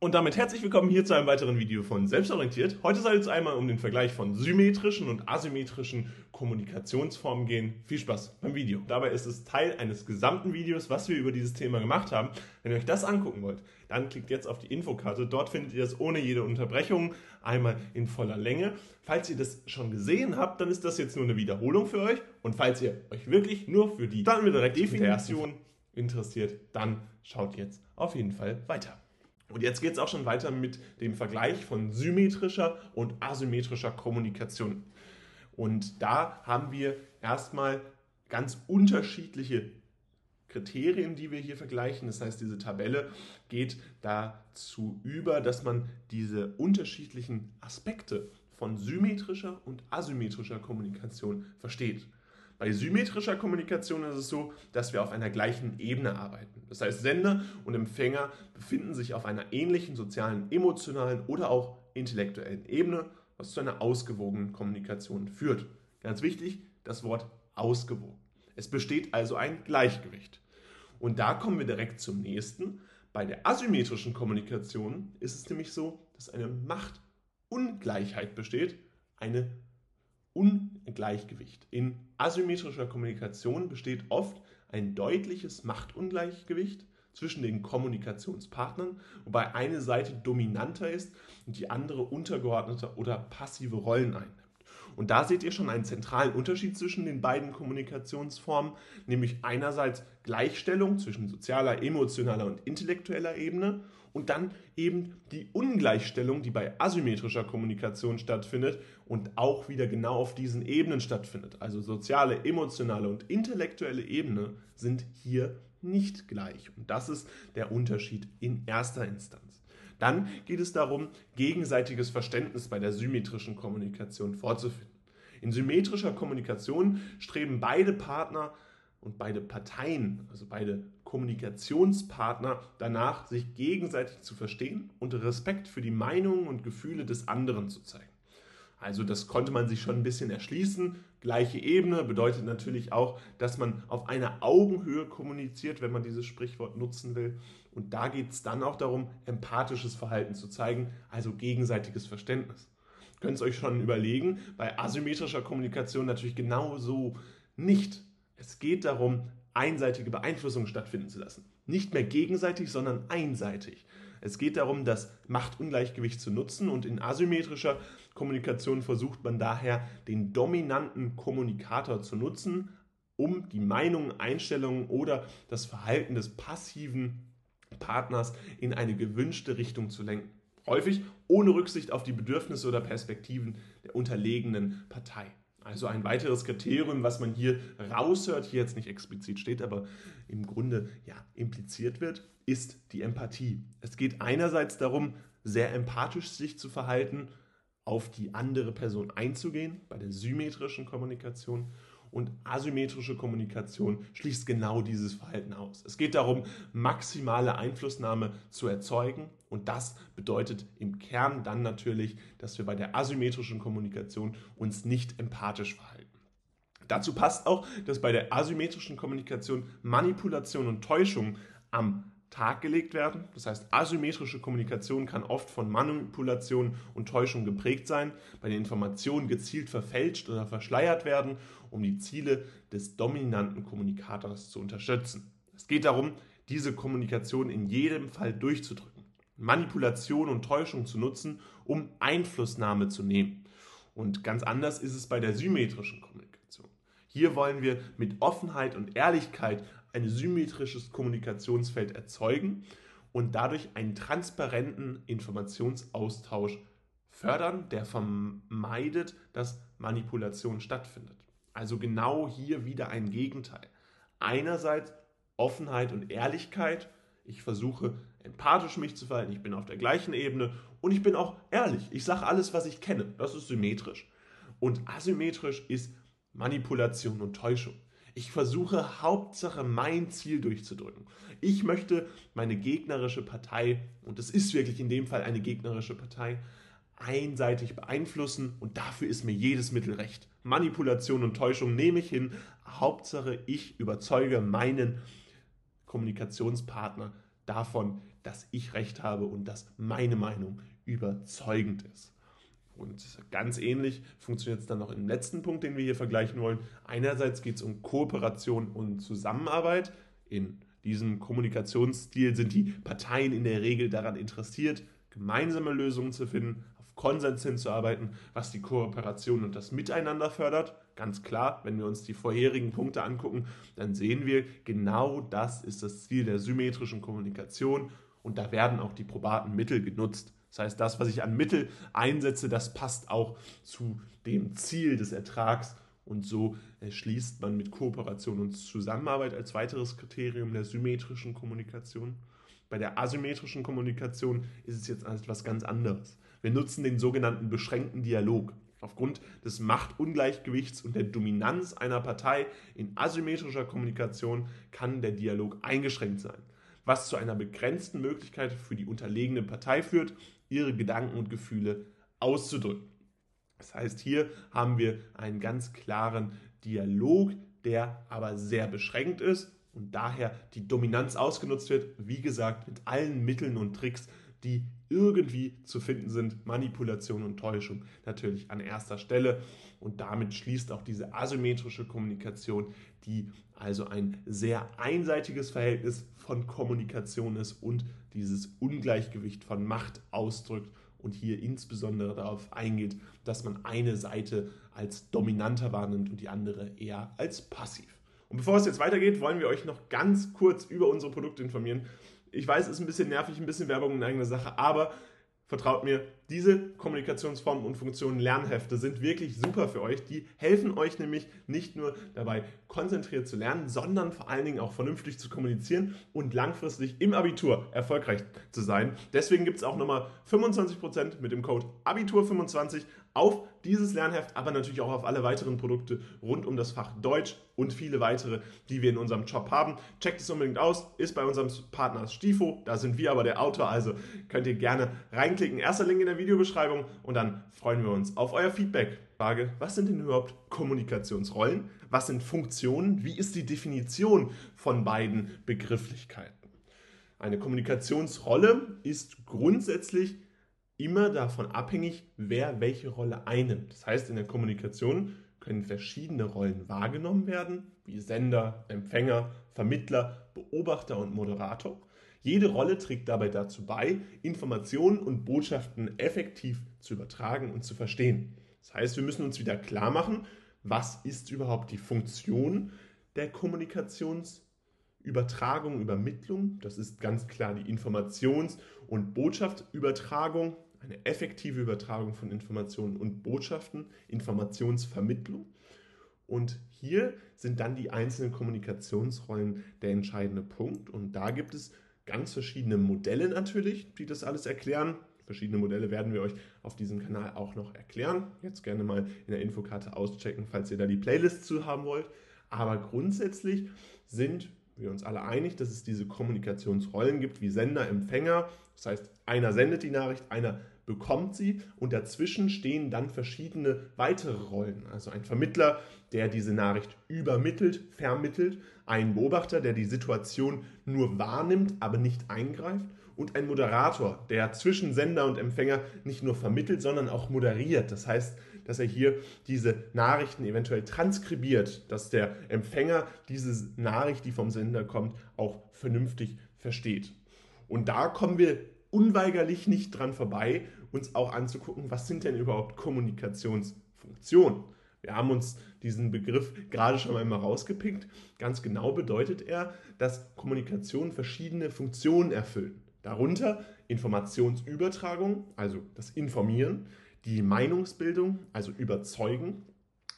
Und damit herzlich willkommen hier zu einem weiteren Video von Selbstorientiert. Heute soll es einmal um den Vergleich von symmetrischen und asymmetrischen Kommunikationsformen gehen. Viel Spaß beim Video. Dabei ist es Teil eines gesamten Videos, was wir über dieses Thema gemacht haben. Wenn ihr euch das angucken wollt, dann klickt jetzt auf die Infokarte. Dort findet ihr das ohne jede Unterbrechung einmal in voller Länge. Falls ihr das schon gesehen habt, dann ist das jetzt nur eine Wiederholung für euch. Und falls ihr euch wirklich nur für die Definition interessiert, dann schaut jetzt auf jeden Fall weiter. Und jetzt geht es auch schon weiter mit dem Vergleich von symmetrischer und asymmetrischer Kommunikation. Und da haben wir erstmal ganz unterschiedliche Kriterien, die wir hier vergleichen. Das heißt, diese Tabelle geht dazu über, dass man diese unterschiedlichen Aspekte von symmetrischer und asymmetrischer Kommunikation versteht. Bei symmetrischer Kommunikation ist es so, dass wir auf einer gleichen Ebene arbeiten. Das heißt, Sender und Empfänger befinden sich auf einer ähnlichen sozialen, emotionalen oder auch intellektuellen Ebene, was zu einer ausgewogenen Kommunikation führt. Ganz wichtig, das Wort ausgewogen. Es besteht also ein Gleichgewicht. Und da kommen wir direkt zum nächsten. Bei der asymmetrischen Kommunikation ist es nämlich so, dass eine Machtungleichheit besteht, eine Ungleichgewicht. In asymmetrischer Kommunikation besteht oft ein deutliches Machtungleichgewicht zwischen den Kommunikationspartnern, wobei eine Seite dominanter ist und die andere untergeordnete oder passive Rollen einnimmt. Und da seht ihr schon einen zentralen Unterschied zwischen den beiden Kommunikationsformen, nämlich einerseits Gleichstellung zwischen sozialer, emotionaler und intellektueller Ebene und dann eben die Ungleichstellung, die bei asymmetrischer Kommunikation stattfindet und auch wieder genau auf diesen Ebenen stattfindet. Also soziale, emotionale und intellektuelle Ebene sind hier nicht gleich. Und das ist der Unterschied in erster Instanz. Dann geht es darum, gegenseitiges Verständnis bei der symmetrischen Kommunikation vorzufinden. In symmetrischer Kommunikation streben beide Partner und beide Parteien, also beide Kommunikationspartner, danach, sich gegenseitig zu verstehen und Respekt für die Meinungen und Gefühle des anderen zu zeigen. Also das konnte man sich schon ein bisschen erschließen. Gleiche Ebene bedeutet natürlich auch, dass man auf einer Augenhöhe kommuniziert, wenn man dieses Sprichwort nutzen will. Und da geht es dann auch darum, empathisches Verhalten zu zeigen, also gegenseitiges Verständnis. Könnt es euch schon überlegen, bei asymmetrischer Kommunikation natürlich genauso nicht. Es geht darum, einseitige Beeinflussung stattfinden zu lassen. Nicht mehr gegenseitig, sondern einseitig. Es geht darum, das Machtungleichgewicht zu nutzen und in asymmetrischer Kommunikation versucht man daher, den dominanten Kommunikator zu nutzen, um die Meinungen, Einstellungen oder das Verhalten des passiven Partners in eine gewünschte Richtung zu lenken. Häufig ohne Rücksicht auf die Bedürfnisse oder Perspektiven der unterlegenen Partei. Also ein weiteres Kriterium, was man hier raushört, hier jetzt nicht explizit steht, aber im Grunde ja impliziert wird, ist die Empathie. Es geht einerseits darum, sehr empathisch sich zu verhalten, auf die andere Person einzugehen, bei der symmetrischen Kommunikation. Und asymmetrische Kommunikation schließt genau dieses Verhalten aus. Es geht darum, maximale Einflussnahme zu erzeugen. Und das bedeutet im Kern dann natürlich, dass wir bei der asymmetrischen Kommunikation uns nicht empathisch verhalten. Dazu passt auch, dass bei der asymmetrischen Kommunikation Manipulation und Täuschung am Tag gelegt werden. Das heißt, asymmetrische Kommunikation kann oft von Manipulation und Täuschung geprägt sein, bei den Informationen gezielt verfälscht oder verschleiert werden, um die Ziele des dominanten Kommunikators zu unterstützen. Es geht darum, diese Kommunikation in jedem Fall durchzudrücken, Manipulation und Täuschung zu nutzen, um Einflussnahme zu nehmen. Und ganz anders ist es bei der symmetrischen Kommunikation. Hier wollen wir mit Offenheit und Ehrlichkeit ein symmetrisches Kommunikationsfeld erzeugen und dadurch einen transparenten Informationsaustausch fördern, der vermeidet, dass Manipulation stattfindet. Also genau hier wieder ein Gegenteil. Einerseits Offenheit und Ehrlichkeit. Ich versuche empathisch mich zu verhalten, ich bin auf der gleichen Ebene und ich bin auch ehrlich. Ich sage alles, was ich kenne. Das ist symmetrisch. Und asymmetrisch ist Manipulation und Täuschung. Ich versuche Hauptsache mein Ziel durchzudrücken. Ich möchte meine gegnerische Partei, und es ist wirklich in dem Fall eine gegnerische Partei, einseitig beeinflussen und dafür ist mir jedes Mittel recht. Manipulation und Täuschung nehme ich hin. Hauptsache ich überzeuge meinen Kommunikationspartner davon, dass ich recht habe und dass meine Meinung überzeugend ist. Und ganz ähnlich funktioniert es dann noch im letzten Punkt, den wir hier vergleichen wollen. Einerseits geht es um Kooperation und Zusammenarbeit. In diesem Kommunikationsstil sind die Parteien in der Regel daran interessiert, gemeinsame Lösungen zu finden, Konsens hinzuarbeiten, was die Kooperation und das Miteinander fördert. Ganz klar, wenn wir uns die vorherigen Punkte angucken, dann sehen wir, genau das ist das Ziel der symmetrischen Kommunikation und da werden auch die probaten Mittel genutzt. Das heißt, das, was ich an Mittel einsetze, das passt auch zu dem Ziel des Ertrags. Und so schließt man mit Kooperation und Zusammenarbeit als weiteres Kriterium der symmetrischen Kommunikation. Bei der asymmetrischen Kommunikation ist es jetzt etwas ganz anderes. Wir nutzen den sogenannten beschränkten Dialog. Aufgrund des Machtungleichgewichts und der Dominanz einer Partei in asymmetrischer Kommunikation kann der Dialog eingeschränkt sein, was zu einer begrenzten Möglichkeit für die unterlegene Partei führt, ihre Gedanken und Gefühle auszudrücken. Das heißt, hier haben wir einen ganz klaren Dialog, der aber sehr beschränkt ist und daher die Dominanz ausgenutzt wird, wie gesagt, mit allen Mitteln und Tricks, die irgendwie zu finden sind. Manipulation und Täuschung natürlich an erster Stelle. Und damit schließt auch diese asymmetrische Kommunikation, die also ein sehr einseitiges Verhältnis von Kommunikation ist und dieses Ungleichgewicht von Macht ausdrückt und hier insbesondere darauf eingeht, dass man eine Seite als dominanter wahrnimmt und die andere eher als passiv. Und bevor es jetzt weitergeht, wollen wir euch noch ganz kurz über unsere Produkte informieren. Ich weiß, es ist ein bisschen nervig, ein bisschen Werbung in eigener Sache, aber vertraut mir, diese Kommunikationsformen und Funktionen Lernhefte sind wirklich super für euch. Die helfen euch nämlich nicht nur dabei, konzentriert zu lernen, sondern vor allen Dingen auch vernünftig zu kommunizieren und langfristig im Abitur erfolgreich zu sein. Deswegen gibt es auch nochmal 25% mit dem Code Abitur25 auf dieses Lernheft, aber natürlich auch auf alle weiteren Produkte rund um das Fach Deutsch und viele weitere, die wir in unserem Shop haben. Checkt es unbedingt aus, ist bei unserem Partner Stifo, da sind wir aber der Autor, also könnt ihr gerne reinklicken. Erster Link in der Videobeschreibung und dann freuen wir uns auf euer Feedback. Frage, was sind denn überhaupt Kommunikationsrollen? Was sind Funktionen? Wie ist die Definition von beiden Begrifflichkeiten? Eine Kommunikationsrolle ist grundsätzlich immer davon abhängig, wer welche Rolle einnimmt. Das heißt, in der Kommunikation können verschiedene Rollen wahrgenommen werden, wie Sender, Empfänger, Vermittler, Beobachter und Moderator. Jede Rolle trägt dabei dazu bei, Informationen und Botschaften effektiv zu übertragen und zu verstehen. Das heißt, wir müssen uns wieder klar machen, was ist überhaupt die Funktion der Kommunikationsübertragung, Übermittlung. Das ist ganz klar die Informations- und Botschaftübertragung eine effektive Übertragung von Informationen und Botschaften, Informationsvermittlung. Und hier sind dann die einzelnen Kommunikationsrollen der entscheidende Punkt. Und da gibt es ganz verschiedene Modelle natürlich, die das alles erklären. Verschiedene Modelle werden wir euch auf diesem Kanal auch noch erklären. Jetzt gerne mal in der Infokarte auschecken, falls ihr da die Playlist zu haben wollt. Aber grundsätzlich sind wir uns alle einig, dass es diese Kommunikationsrollen gibt wie Sender, Empfänger. Das heißt, einer sendet die Nachricht, einer bekommt sie und dazwischen stehen dann verschiedene weitere Rollen. Also ein Vermittler, der diese Nachricht übermittelt, vermittelt, ein Beobachter, der die Situation nur wahrnimmt, aber nicht eingreift und ein Moderator, der zwischen Sender und Empfänger nicht nur vermittelt, sondern auch moderiert. Das heißt, dass er hier diese Nachrichten eventuell transkribiert, dass der Empfänger diese Nachricht, die vom Sender kommt, auch vernünftig versteht. Und da kommen wir unweigerlich nicht dran vorbei, uns auch anzugucken, was sind denn überhaupt Kommunikationsfunktionen. Wir haben uns diesen Begriff gerade schon einmal rausgepickt. Ganz genau bedeutet er, dass Kommunikation verschiedene Funktionen erfüllen. Darunter Informationsübertragung, also das Informieren, die Meinungsbildung, also Überzeugen,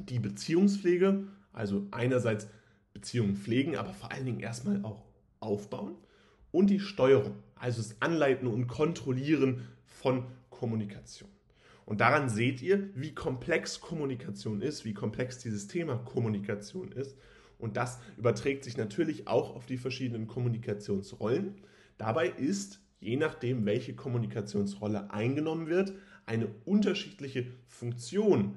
die Beziehungspflege, also einerseits Beziehungen pflegen, aber vor allen Dingen erstmal auch aufbauen und die Steuerung, also das Anleiten und Kontrollieren von Kommunikation. Und daran seht ihr, wie komplex Kommunikation ist, wie komplex dieses Thema Kommunikation ist. Und das überträgt sich natürlich auch auf die verschiedenen Kommunikationsrollen. Dabei ist, je nachdem, welche Kommunikationsrolle eingenommen wird, eine unterschiedliche Funktion,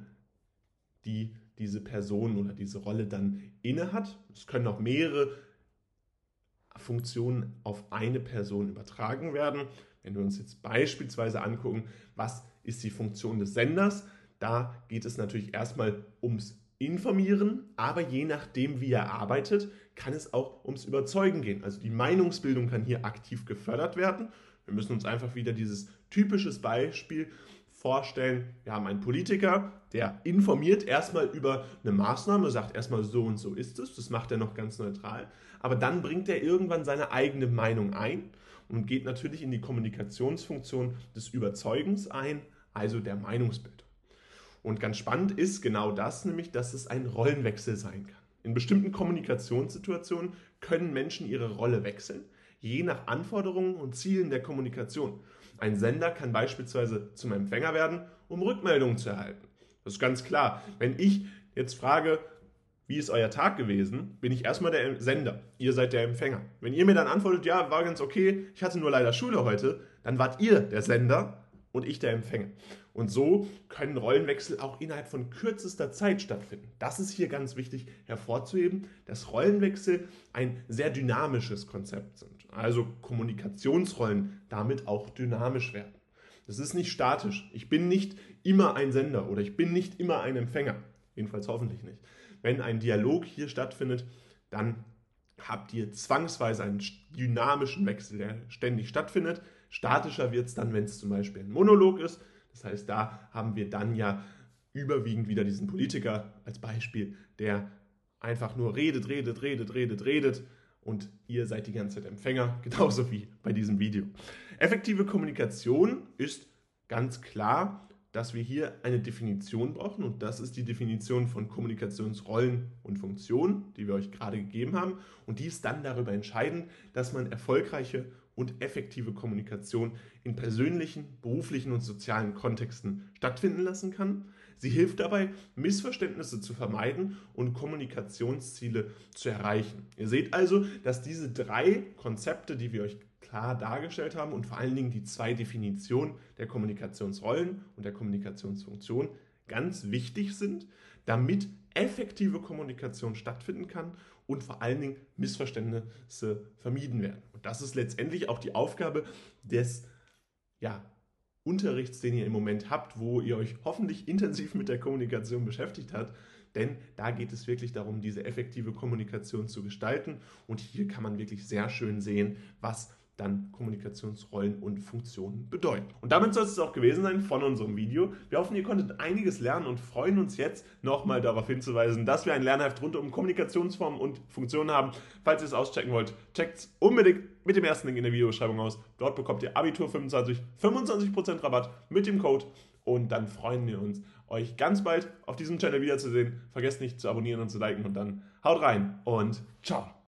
die diese Person oder diese Rolle dann innehat. Es können auch mehrere Funktionen auf eine Person übertragen werden. Wenn wir uns jetzt beispielsweise angucken, was ist die Funktion des Senders, da geht es natürlich erstmal ums Informieren, aber je nachdem, wie er arbeitet, kann es auch ums Überzeugen gehen. Also die Meinungsbildung kann hier aktiv gefördert werden. Wir müssen uns einfach wieder dieses typisches Beispiel vorstellen. Wir haben einen Politiker, der informiert erstmal über eine Maßnahme, sagt erstmal so und so ist es, das macht er noch ganz neutral, aber dann bringt er irgendwann seine eigene Meinung ein und geht natürlich in die Kommunikationsfunktion des Überzeugens ein, also der Meinungsbildung. Und ganz spannend ist genau das, nämlich, dass es ein Rollenwechsel sein kann. In bestimmten Kommunikationssituationen können Menschen ihre Rolle wechseln, je nach Anforderungen und Zielen der Kommunikation. Ein Sender kann beispielsweise zum Empfänger werden, um Rückmeldungen zu erhalten. Das ist ganz klar. Wenn ich jetzt frage, wie ist euer Tag gewesen, bin ich erstmal der Sender. Ihr seid der Empfänger. Wenn ihr mir dann antwortet, ja, war ganz okay, ich hatte nur leider Schule heute, dann wart ihr der Sender und ich der Empfänger. Und so können Rollenwechsel auch innerhalb von kürzester Zeit stattfinden. Das ist hier ganz wichtig hervorzuheben, dass Rollenwechsel ein sehr dynamisches Konzept sind. Also Kommunikationsrollen damit auch dynamisch werden. Das ist nicht statisch. Ich bin nicht immer ein Sender oder ich bin nicht immer ein Empfänger. Jedenfalls hoffentlich nicht. Wenn ein Dialog hier stattfindet, dann habt ihr zwangsweise einen dynamischen Wechsel, der ständig stattfindet. Statischer wird es dann, wenn es zum Beispiel ein Monolog ist. Das heißt, da haben wir dann ja überwiegend wieder diesen Politiker als Beispiel, der einfach nur redet, redet, redet, redet, redet und ihr seid die ganze Zeit Empfänger, genauso wie bei diesem Video. Effektive Kommunikation ist ganz klar dass wir hier eine Definition brauchen und das ist die Definition von Kommunikationsrollen und Funktionen, die wir euch gerade gegeben haben und die ist dann darüber entscheidend, dass man erfolgreiche und effektive Kommunikation in persönlichen, beruflichen und sozialen Kontexten stattfinden lassen kann. Sie hilft dabei, Missverständnisse zu vermeiden und Kommunikationsziele zu erreichen. Ihr seht also, dass diese drei Konzepte, die wir euch klar dargestellt haben und vor allen Dingen die zwei Definitionen der Kommunikationsrollen und der Kommunikationsfunktion ganz wichtig sind, damit effektive Kommunikation stattfinden kann und vor allen Dingen Missverständnisse vermieden werden. Und das ist letztendlich auch die Aufgabe des ja, Unterrichts, den ihr im Moment habt, wo ihr euch hoffentlich intensiv mit der Kommunikation beschäftigt habt. Denn da geht es wirklich darum, diese effektive Kommunikation zu gestalten. Und hier kann man wirklich sehr schön sehen, was dann Kommunikationsrollen und Funktionen bedeuten. Und damit soll es auch gewesen sein von unserem Video. Wir hoffen, ihr konntet einiges lernen und freuen uns jetzt nochmal darauf hinzuweisen, dass wir ein Lernheft rund um Kommunikationsformen und Funktionen haben. Falls ihr es auschecken wollt, checkt es unbedingt mit dem ersten Link in der Videobeschreibung aus. Dort bekommt ihr Abitur 25, 25% Rabatt mit dem Code und dann freuen wir uns, euch ganz bald auf diesem Channel wiederzusehen. Vergesst nicht zu abonnieren und zu liken und dann haut rein und ciao.